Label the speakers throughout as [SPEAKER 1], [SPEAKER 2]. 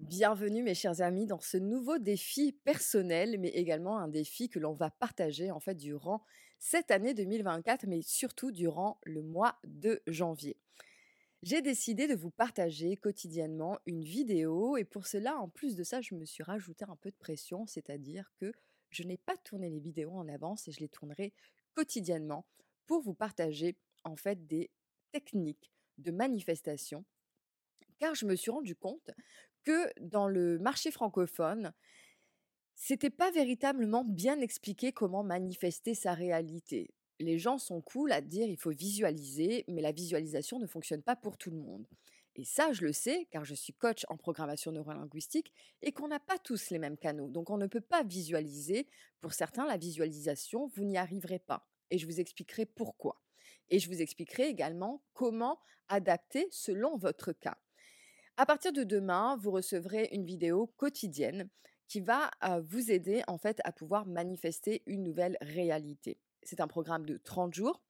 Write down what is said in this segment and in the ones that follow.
[SPEAKER 1] Bienvenue mes chers amis dans ce nouveau défi personnel, mais également un défi que l'on va partager en fait durant cette année 2024, mais surtout durant le mois de janvier. J'ai décidé de vous partager quotidiennement une vidéo et pour cela, en plus de ça, je me suis rajouté un peu de pression, c'est-à-dire que je n'ai pas tourné les vidéos en avance et je les tournerai quotidiennement pour vous partager en fait des techniques de manifestation car je me suis rendu compte que dans le marché francophone, c'était pas véritablement bien expliqué comment manifester sa réalité. Les gens sont cool à dire il faut visualiser, mais la visualisation ne fonctionne pas pour tout le monde. Et ça, je le sais, car je suis coach en programmation neurolinguistique et qu'on n'a pas tous les mêmes canaux. Donc, on ne peut pas visualiser. Pour certains, la visualisation, vous n'y arriverez pas. Et je vous expliquerai pourquoi. Et je vous expliquerai également comment adapter selon votre cas. À partir de demain, vous recevrez une vidéo quotidienne qui va vous aider en fait à pouvoir manifester une nouvelle réalité. C'est un programme de 30 jours.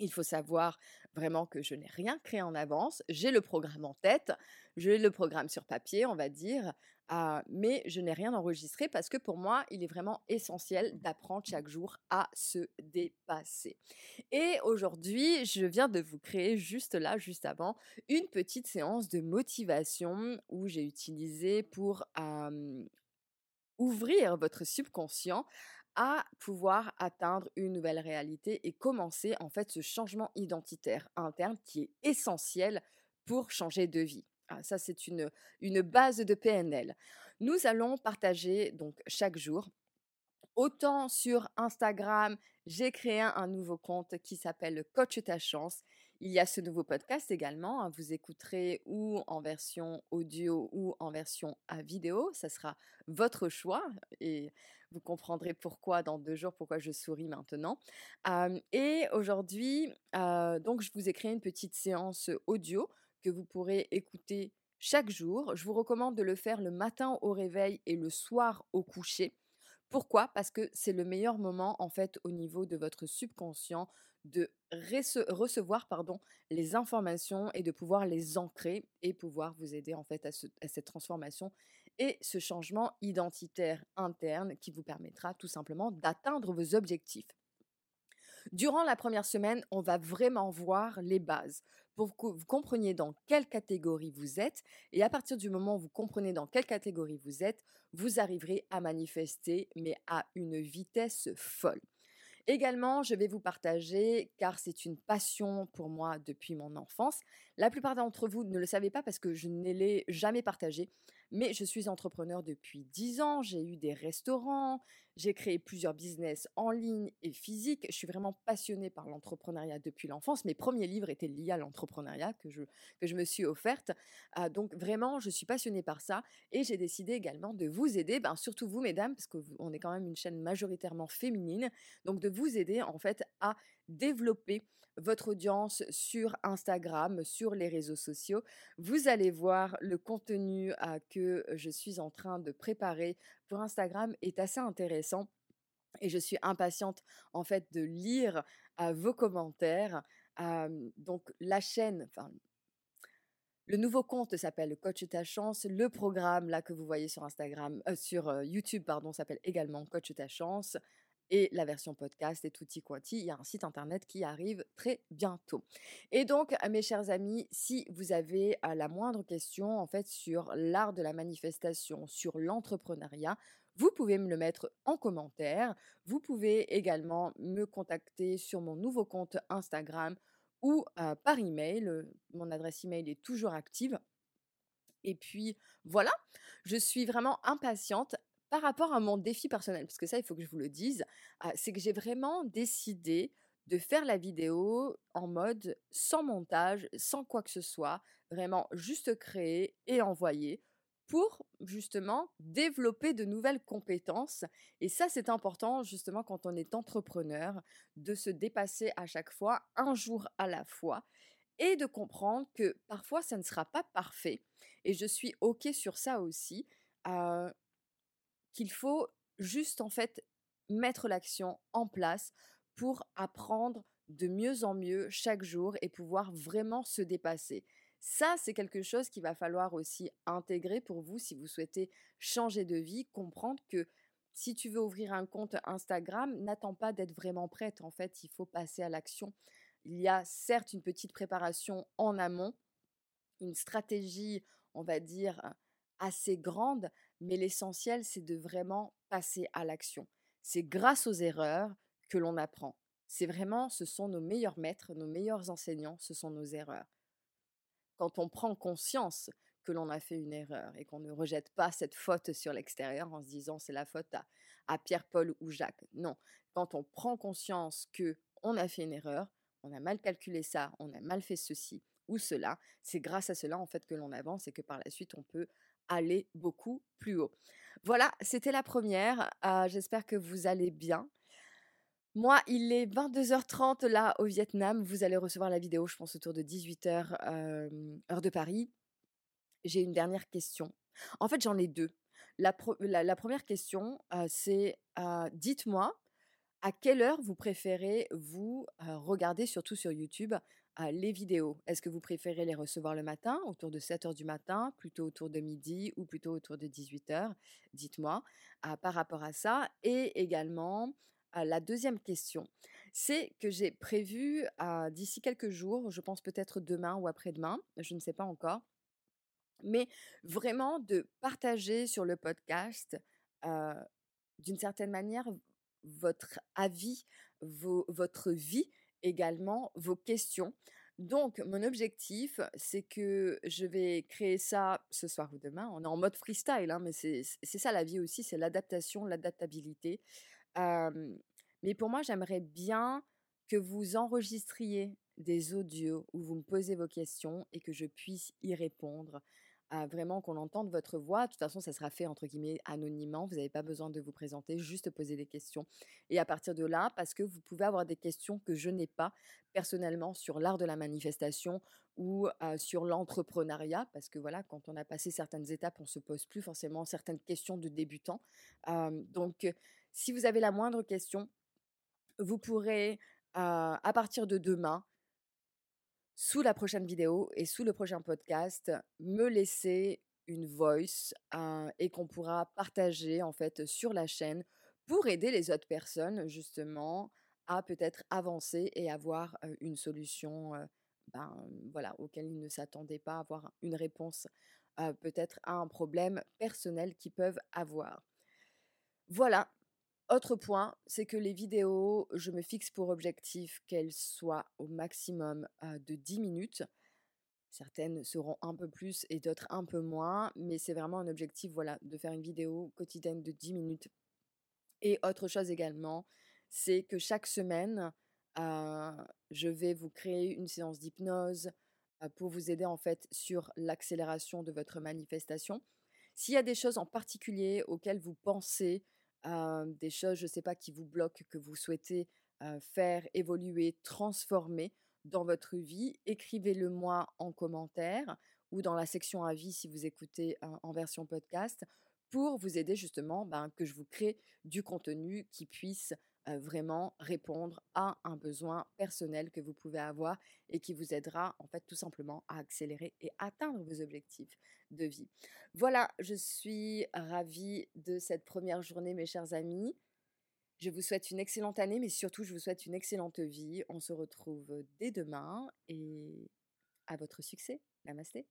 [SPEAKER 1] Il faut savoir vraiment que je n'ai rien créé en avance. J'ai le programme en tête, j'ai le programme sur papier, on va dire, ah, mais je n'ai rien enregistré parce que pour moi, il est vraiment essentiel d'apprendre chaque jour à se dépasser. Et aujourd'hui, je viens de vous créer juste là, juste avant, une petite séance de motivation où j'ai utilisé pour ouvrir votre subconscient à pouvoir atteindre une nouvelle réalité et commencer en fait ce changement identitaire interne qui est essentiel pour changer de vie. Ah, ça, c'est une, une base de PNL. Nous allons partager donc chaque jour Autant sur Instagram, j'ai créé un nouveau compte qui s'appelle Coach ta chance. Il y a ce nouveau podcast également. Hein, vous écouterez ou en version audio ou en version à vidéo. Ça sera votre choix et vous comprendrez pourquoi dans deux jours, pourquoi je souris maintenant. et aujourd'hui, je vous ai créé une petite séance audio que vous pourrez écouter chaque jour. Je vous recommande de le faire le matin au réveil et le soir au coucher. Pourquoi? Parce que c'est le meilleur moment en fait au niveau de votre subconscient de recevoir les informations et de pouvoir les ancrer et pouvoir vous aider en fait à, à cette transformation et ce changement identitaire interne qui vous permettra tout simplement d'atteindre vos objectifs. Durant la première semaine, on va vraiment voir les bases pour que vous compreniez dans quelle catégorie vous êtes. Et à partir du moment où vous comprenez dans quelle catégorie vous êtes, vous arriverez à manifester, mais à une vitesse folle. Également, je vais vous partager, car c'est une passion pour moi depuis mon enfance. La plupart d'entre vous ne le savez pas parce que je ne l'ai jamais partagé, mais je suis entrepreneur depuis 10 ans, j'ai eu des restaurants, j'ai créé plusieurs business en ligne et physique. Je suis vraiment passionnée par l'entrepreneuriat depuis l'enfance. Mes premiers livres étaient liés à l'entrepreneuriat que je, que je me suis offerte. Ah, donc vraiment, je suis passionnée par ça et j'ai décidé également de vous aider, ben, surtout vous mesdames, parce qu'on est quand même une chaîne majoritairement féminine, donc de vous aider en fait à développer votre audience sur Instagram, sur les réseaux sociaux. Vous allez voir le contenu que je suis en train de préparer pour Instagram est assez intéressant et je suis impatiente en fait de lire vos commentaires. donc la chaîne, enfin le nouveau compte s'appelle Coach ta chance. Le programme là que vous voyez sur Instagram, sur YouTube pardon, s'appelle également Coach ta chance et la version podcast et tutti quanti. Il y a un site internet qui arrive très bientôt. Et donc, mes chers amis, si vous avez la moindre question en fait sur l'art de la manifestation, sur l'entrepreneuriat, vous pouvez me le mettre en commentaire. Vous pouvez également me contacter sur mon nouveau compte Instagram ou par email. Mon adresse email est toujours active. Et puis voilà, je suis vraiment impatiente par rapport à mon défi personnel, parce que ça, il faut que je vous le dise, c'est que j'ai vraiment décidé de faire la vidéo en mode sans montage, sans quoi que ce soit, vraiment juste créer et envoyer pour justement développer de nouvelles compétences. Et ça, c'est important justement quand on est entrepreneur, de se dépasser à chaque fois, un jour à la fois, et de comprendre que parfois, ça ne sera pas parfait. Et je suis OK sur ça aussi qu'il faut juste en fait mettre l'action en place pour apprendre de mieux en mieux chaque jour et pouvoir vraiment se dépasser. Ça, c'est quelque chose qu'il va falloir aussi intégrer pour vous si vous souhaitez changer de vie, comprendre que si tu veux ouvrir un compte Instagram, n'attends pas d'être vraiment prête. En fait, il faut passer à l'action. Il y a certes une petite préparation en amont, une stratégie, on va dire, assez grande, mais l'essentiel, c'est de vraiment passer à l'action. C'est grâce aux erreurs que l'on apprend. C'est vraiment, ce sont nos meilleurs maîtres, nos meilleurs enseignants, ce sont nos erreurs. Quand on prend conscience que l'on a fait une erreur et qu'on ne rejette pas cette faute sur l'extérieur en se disant c'est la faute à, à Pierre, Paul ou Jacques. Non, quand on prend conscience que on a fait une erreur, on a mal calculé ça, on a mal fait ceci ou cela, c'est grâce à cela en fait que l'on avance et que par la suite on peut aller beaucoup plus haut. Voilà, c'était la première. Euh, j'espère que vous allez bien. Moi, il est 22h30 là au Vietnam. Vous allez recevoir la vidéo, je pense, autour de 18h, heure de Paris. J'ai une dernière question. En fait, j'en ai deux. La, première question, c'est dites-moi à quelle heure vous préférez vous regarder, surtout sur YouTube, les vidéos Est-ce que vous préférez les recevoir le matin, autour de 7 heures du matin, plutôt autour de midi ou plutôt autour de 18 heures? Dites-moi par rapport à ça. Et également, la deuxième question, c'est que j'ai prévu d'ici quelques jours, je pense peut-être demain ou après-demain, je ne sais pas encore, mais vraiment de partager sur le podcast d'une certaine manière votre avis, votre vie également, vos questions. Donc, mon objectif, c'est que je vais créer ça ce soir ou demain. On est en mode freestyle, hein, mais c'est ça la vie aussi, c'est l'adaptation, l'adaptabilité. mais pour moi, j'aimerais bien que vous enregistriez des audios où vous me posez vos questions et que je puisse y répondre vraiment qu'on entende votre voix. De toute façon, ça sera fait entre guillemets anonymement. Vous n'avez pas besoin de vous présenter, juste poser des questions. Et à partir de là, parce que vous pouvez avoir des questions que je n'ai pas personnellement sur l'art de la manifestation ou sur l'entrepreneuriat, parce que voilà, quand on a passé certaines étapes, on se pose plus forcément certaines questions de débutants. donc, si vous avez la moindre question, vous pourrez à partir de demain sous la prochaine vidéo et sous le prochain podcast, me laisser une voice et qu'on pourra partager en fait sur la chaîne pour aider les autres personnes justement à peut-être avancer et avoir une solution ben, voilà, auquel ils ne s'attendaient pas, avoir une réponse peut-être à un problème personnel qu'ils peuvent avoir. Voilà, autre point, c'est que les vidéos, je me fixe pour objectif qu'elles soient au maximum de 10 minutes. Certaines seront un peu plus et d'autres un peu moins, mais c'est vraiment un objectif voilà, de faire une vidéo quotidienne de 10 minutes. Et autre chose également, c'est que chaque semaine, je vais vous créer une séance d'hypnose pour vous aider en fait sur l'accélération de votre manifestation. S'il y a des choses en particulier auxquelles vous pensez, des choses, je ne sais pas, qui vous bloquent, que vous souhaitez faire évoluer, transformer dans votre vie, écrivez-le moi en commentaire ou dans la section avis si vous écoutez en version podcast pour vous aider justement ben, que je vous crée du contenu qui puisse vraiment répondre à un besoin personnel que vous pouvez avoir et qui vous aidera en fait tout simplement à accélérer et atteindre vos objectifs de vie. Voilà, je suis ravie de cette première journée mes chers amis. Je vous souhaite une excellente année mais surtout je vous souhaite une excellente vie. On se retrouve dès demain et à votre succès. Namasté.